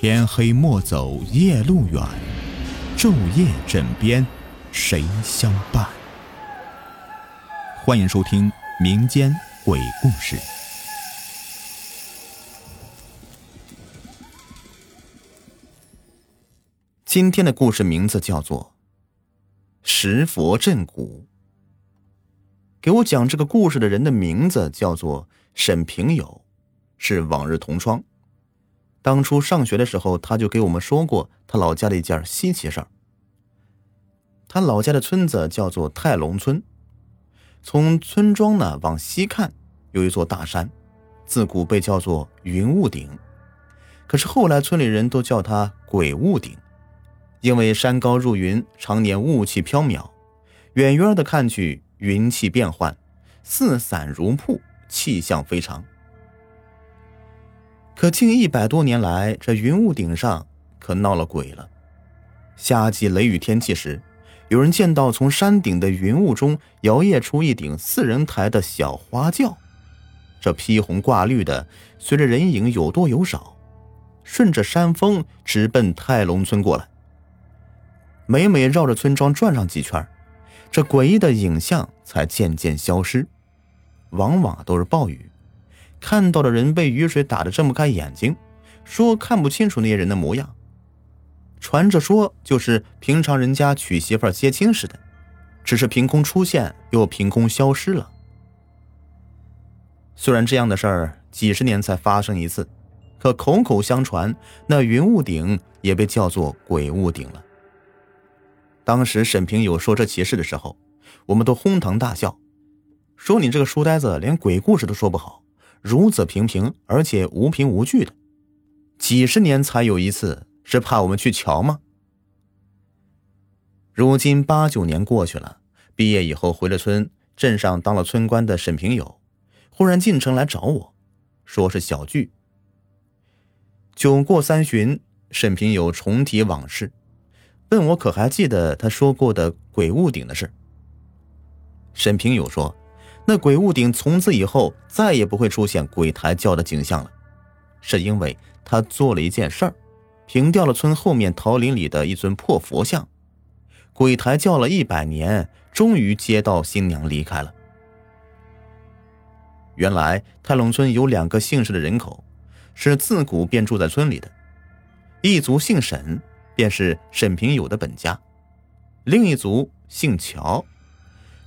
天黑莫走夜路远，昼夜枕边谁相伴？欢迎收听民间鬼故事。今天的故事名字叫做《石佛镇古》。给我讲这个故事的人的名字叫做沈平友，是往日同窗。当初上学的时候，他就给我们说过他老家的一件稀奇事儿。他老家的村子叫做泰龙村，从村庄呢往西看，有一座大山，自古被叫做云雾顶。可是后来村里人都叫它鬼雾顶，因为山高入云，常年雾气飘渺，远远的看去。云气变幻，四散如瀑，气象非常。可近一百多年来，这云雾顶上可闹了鬼了。夏季雷雨天气时，有人见到从山顶的云雾中摇曳出一顶四人抬的小花轿，这披红挂绿的，随着人影有多有少，顺着山峰直奔泰龙村过来。每每绕着村庄转上几圈这诡异的影像才渐渐消失，往往都是暴雨，看到的人被雨水打得睁不开眼睛，说看不清楚那些人的模样。传着说就是平常人家娶媳妇接亲似的，只是凭空出现又凭空消失了。虽然这样的事儿几十年才发生一次，可口口相传，那云雾顶也被叫做鬼雾顶了。当时沈平友说这奇事的时候，我们都哄堂大笑，说：“你这个书呆子连鬼故事都说不好，如此平平而且无凭无据的，几十年才有一次，是怕我们去瞧吗？”如今八九年过去了，毕业以后回了村，镇上当了村官的沈平友，忽然进城来找我，说是小聚。酒过三巡，沈平友重提往事。问我可还记得他说过的鬼屋顶的事？沈平友说：“那鬼屋顶从此以后再也不会出现鬼抬轿的景象了，是因为他做了一件事儿，平掉了村后面桃林里的一尊破佛像。鬼抬轿了一百年，终于接到新娘离开了。原来泰隆村有两个姓氏的人口，是自古便住在村里的，一族姓沈。”便是沈平友的本家，另一族姓乔，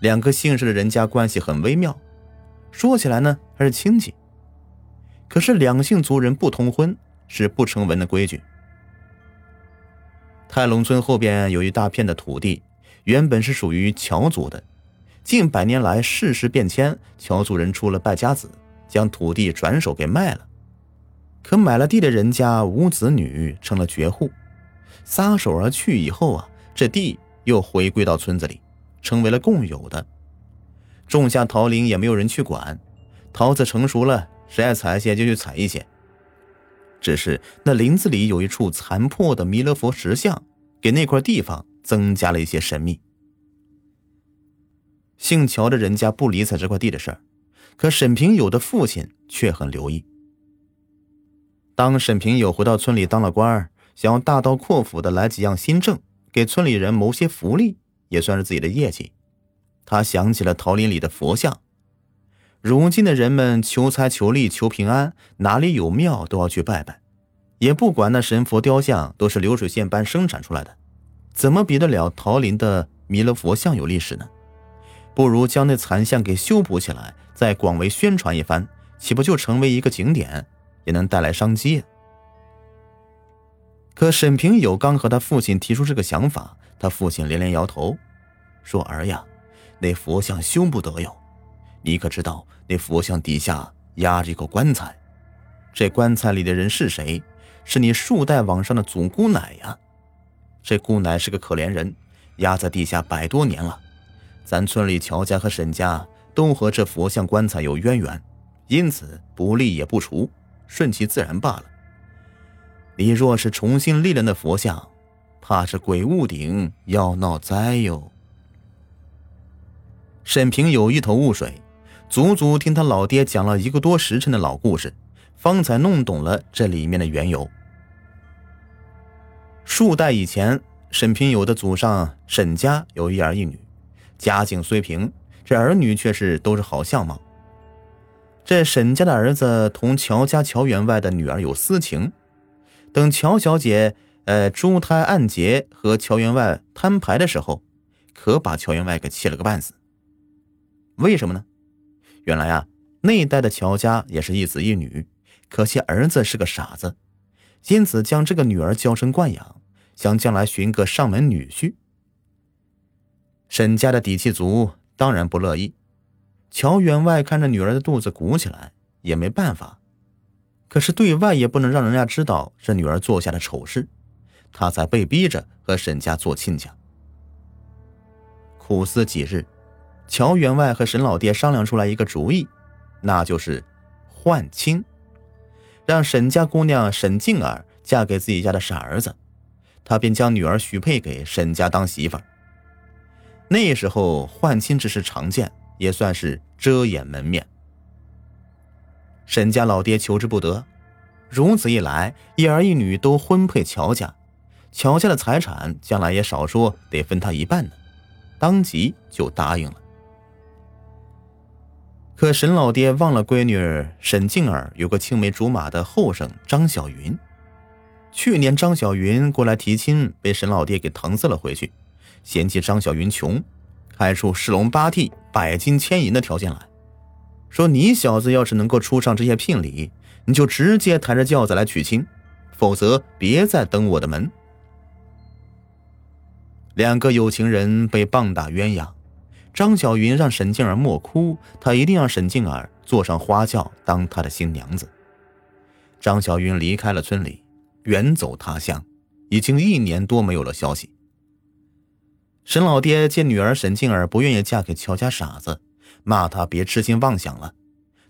两个姓氏的人家关系很微妙，说起来呢还是亲戚。可是两姓族人不通婚是不成文的规矩。泰隆村后边有一大片的土地，原本是属于乔族的，近百年来世事变迁，乔族人出了败家子，将土地转手给卖了。可买了地的人家无子女，成了绝户。撒手而去以后啊，这地又回归到村子里，成为了共有的。种下桃林也没有人去管，桃子成熟了，谁爱采些就去采一些。只是那林子里有一处残破的弥勒佛石像，给那块地方增加了一些神秘。姓乔的人家不理睬这块地的事儿，可沈平友的父亲却很留意。当沈平友回到村里当了官儿。想要大刀阔斧的来几样新政，给村里人谋些福利，也算是自己的业绩。他想起了桃林里的佛像，如今的人们求财、求利、求平安，哪里有庙都要去拜拜，也不管那神佛雕像都是流水线般生产出来的，怎么比得了桃林的弥勒佛像有历史呢？不如将那残像给修补起来，再广为宣传一番，岂不就成为一个景点，也能带来商机？可沈平友刚和他父亲提出这个想法，他父亲连连摇头，说：“儿呀，那佛像修不得哟。你可知道那佛像底下压着一个棺材？这棺材里的人是谁？是你数代往上的祖姑奶呀。这姑奶是个可怜人，压在地下百多年了。咱村里乔家和沈家都和这佛像棺材有渊源，因此不立也不除，顺其自然罢了。”你若是重新立了那佛像，怕是鬼屋顶要闹灾哟。沈平有一头雾水，足足听他老爹讲了一个多时辰的老故事，方才弄懂了这里面的缘由。数代以前，沈平友的祖上沈家有一儿一女，家境虽贫，这儿女却是都是好相貌。这沈家的儿子同乔家乔员外的女儿有私情，等乔小姐呃珠胎暗结和乔员外摊牌的时候，可把乔员外给气了个半死。为什么呢？原来啊，那一代的乔家也是一子一女，可惜儿子是个傻子，因此将这个女儿娇生惯养，想将来寻个上门女婿。沈家的底气足，当然不乐意。乔员外看着女儿的肚子鼓起来，也没办法，可是对外也不能让人家知道这女儿做下的丑事，他才被逼着和沈家做亲家。苦思几日。乔员外和沈老爹商量出来一个主意，那就是换亲，让沈家姑娘沈静儿嫁给自己家的傻儿子，他便将女儿许配给沈家当媳妇儿。那时候换亲之事常见，也算是遮掩门面。沈家老爹求之不得，如此一来，一儿一女都婚配乔家，乔家的财产将来也少说得分他一半呢，当即就答应了。可沈老爹忘了闺女沈静儿有个青梅竹马的后生张小云。去年张小云过来提亲，被沈老爹给搪塞了回去，嫌弃张小云穷，开出十龙八屉、百金千银的条件来，说你小子要是能够出上这些聘礼，你就直接抬着轿子来娶亲，否则别再登我的门。两个有情人被棒打鸳鸯。张小云让沈静儿莫哭，她一定让沈静儿坐上花轿当她的新娘子。张小云离开了村里，远走他乡，已经一年多没有了消息。沈老爹见女儿沈静儿不愿意嫁给乔家傻子，骂他别痴心妄想了。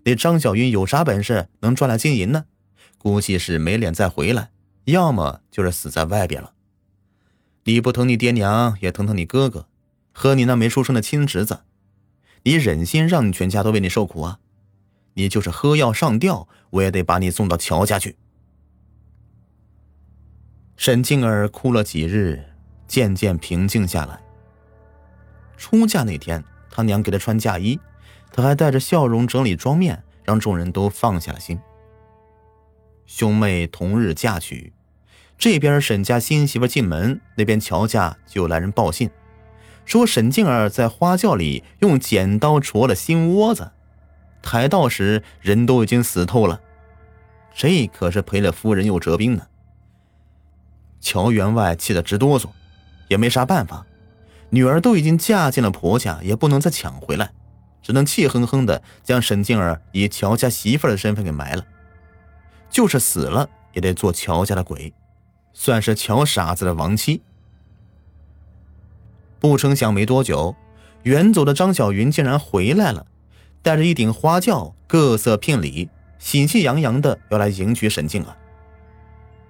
那张小云有啥本事能赚来金银呢？估计是没脸再回来，要么就是死在外边了。你不疼你爹娘，也疼疼你哥哥。和你那没出生的亲侄子，你忍心让你全家都为你受苦啊？你就是喝药上吊，我也得把你送到乔家去。沈静儿哭了几日，渐渐平静下来。出嫁那天，他娘给她穿嫁衣，她还带着笑容整理妆面，让众人都放下了心。兄妹同日嫁娶，这边沈家新媳妇进门，那边乔家就来人报信。说沈静儿在花轿里用剪刀戳了心窝子，抬到时人都已经死透了，这可是赔了夫人又折兵呢。乔员外气得直哆嗦，也没啥办法，女儿都已经嫁进了婆家，也不能再抢回来，只能气哼哼的将沈静儿以乔家媳妇的身份给埋了，就是死了也得做乔家的鬼，算是乔傻子的亡妻。不成想，没多久，远走的张小云竟然回来了，带着一顶花轿，各色聘礼，喜气洋洋的要来迎娶沈静儿。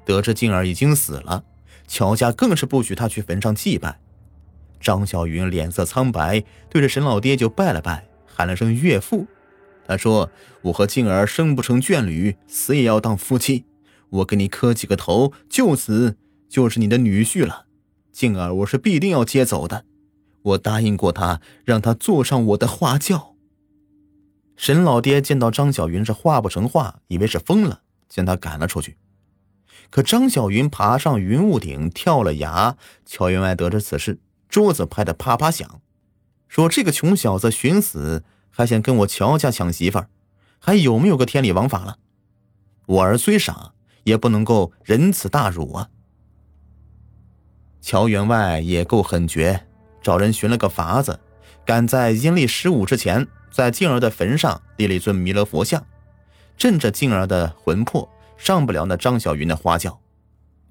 得知静儿已经死了，乔家更是不许他去坟上祭拜。张小云脸色苍白，对着沈老爹就拜了拜，喊了声岳父。他说：“我和静儿生不成眷侣，死也要当夫妻。我给你磕几个头，就此就是你的女婿了。”静儿，我是必定要接走的。我答应过他，让他坐上我的花轿。沈老爹见到张小云是话不成话，以为是疯了，将他赶了出去。可张小云爬上云雾顶，跳了崖。乔员外得知此事，桌子拍得啪啪响，说：“这个穷小子寻死，还想跟我乔家抢媳妇儿，还有没有个天理王法了？我儿虽傻，也不能够忍此大辱啊！”乔员外也够狠绝，找人寻了个法子，赶在阴历十五之前，在静儿的坟上立了一尊弥勒佛像，镇着静儿的魂魄，上不了那张小云的花轿。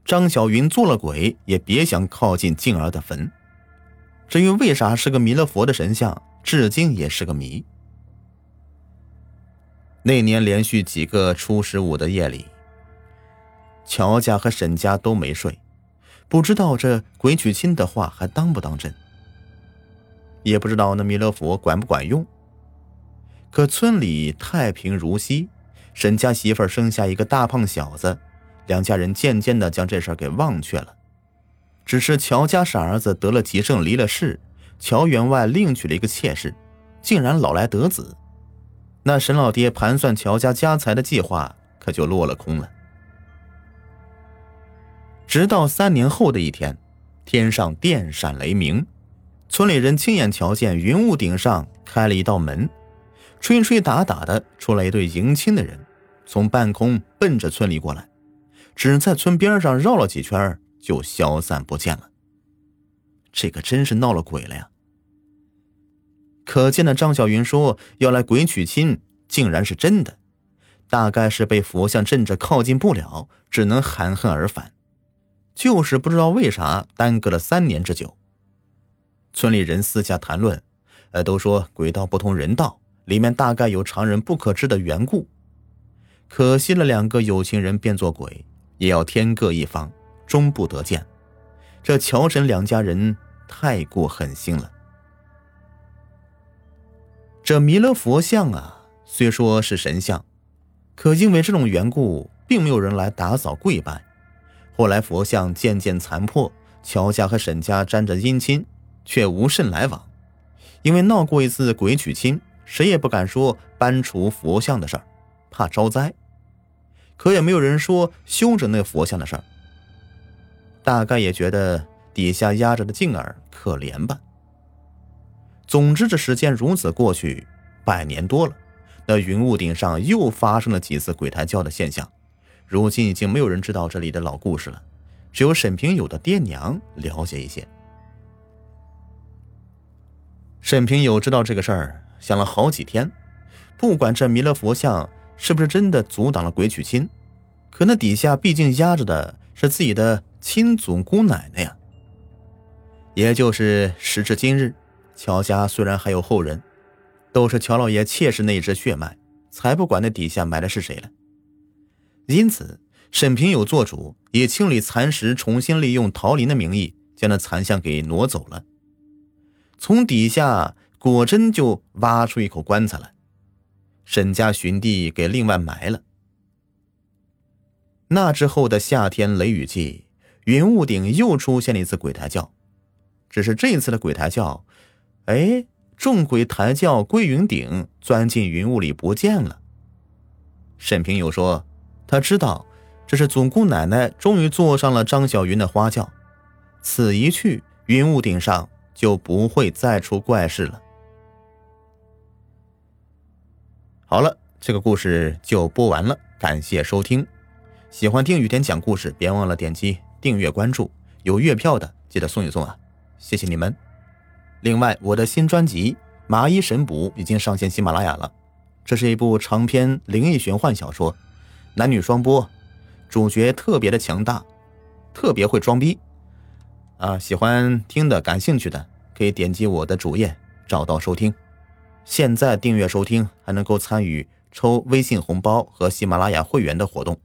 张小云做了鬼，也别想靠近静儿的坟。至于为啥是个弥勒佛的神像，至今也是个谜。那年连续几个初十五的夜里，乔家和沈家都没睡。不知道这鬼娶亲的话还当不当真，也不知道那弥勒佛管不管用。可村里太平如昔，沈家媳妇生下一个大胖小子，两家人渐渐的将这事给忘却了。只是乔家傻儿子得了急症离了世，乔员外另娶了一个妾室，竟然老来得子，那沈老爹盘算乔家家财的计划可就落了空了。直到三年后的一天，天上电闪雷鸣，村里人亲眼瞧见云雾顶上开了一道门，吹吹打打的出来一对迎亲的人，从半空奔着村里过来，只在村边上绕了几圈就消散不见了。这可真是闹了鬼了呀！可见的张小云说要来鬼娶亲，竟然是真的，大概是被佛像镇着，靠近不了，只能含恨而返。就是不知道为啥耽搁了三年之久。村里人私下谈论，呃，都说鬼道不同人道，里面大概有常人不可知的缘故。可惜了两个有情人变作鬼，也要天各一方，终不得见。这乔神两家人太过狠心了。这弥勒佛像啊，虽说是神像，可因为这种缘故，并没有人来打扫跪拜。后来佛像渐渐残破，乔家和沈家沾着姻亲，却无甚来往。因为闹过一次鬼娶亲，谁也不敢说搬除佛像的事儿，怕招灾。可也没有人说修整那佛像的事儿。大概也觉得底下压着的静儿可怜吧。总之，这时间如此过去，百年多了，那云雾顶上又发生了几次鬼抬轿的现象。如今已经没有人知道这里的老故事了，只有沈平友的爹娘了解一些。沈平友知道这个事儿，想了好几天。不管这弥勒佛像是不是真的阻挡了鬼娶亲，可那底下毕竟压着的是自己的亲祖姑奶奶呀。也就是时至今日，乔家虽然还有后人，都是乔老爷妾室那一支血脉，才不管那底下埋的是谁了。因此，沈平友做主，以清理残石、重新利用桃林的名义，将那残像给挪走了。从底下果真就挖出一口棺材来，沈家寻地给另外埋了。那之后的夏天雷雨季，云雾顶又出现了一次鬼抬轿，只是这一次的鬼抬轿，哎，众鬼抬轿归云顶，钻进云雾里不见了。沈平友说。他知道，这是总姑奶奶终于坐上了张小云的花轿，此一去，云雾顶上就不会再出怪事了。好了，这个故事就播完了，感谢收听。喜欢听雨田讲故事，别忘了点击订阅关注，有月票的记得送一送啊，谢谢你们。另外，我的新专辑《麻衣神捕》已经上线喜马拉雅了，这是一部长篇灵异玄幻小说。男女双播，主角特别的强大，特别会装逼，啊，喜欢听的、感兴趣的可以点击我的主页找到收听。现在订阅收听还能够参与抽微信红包和喜马拉雅会员的活动。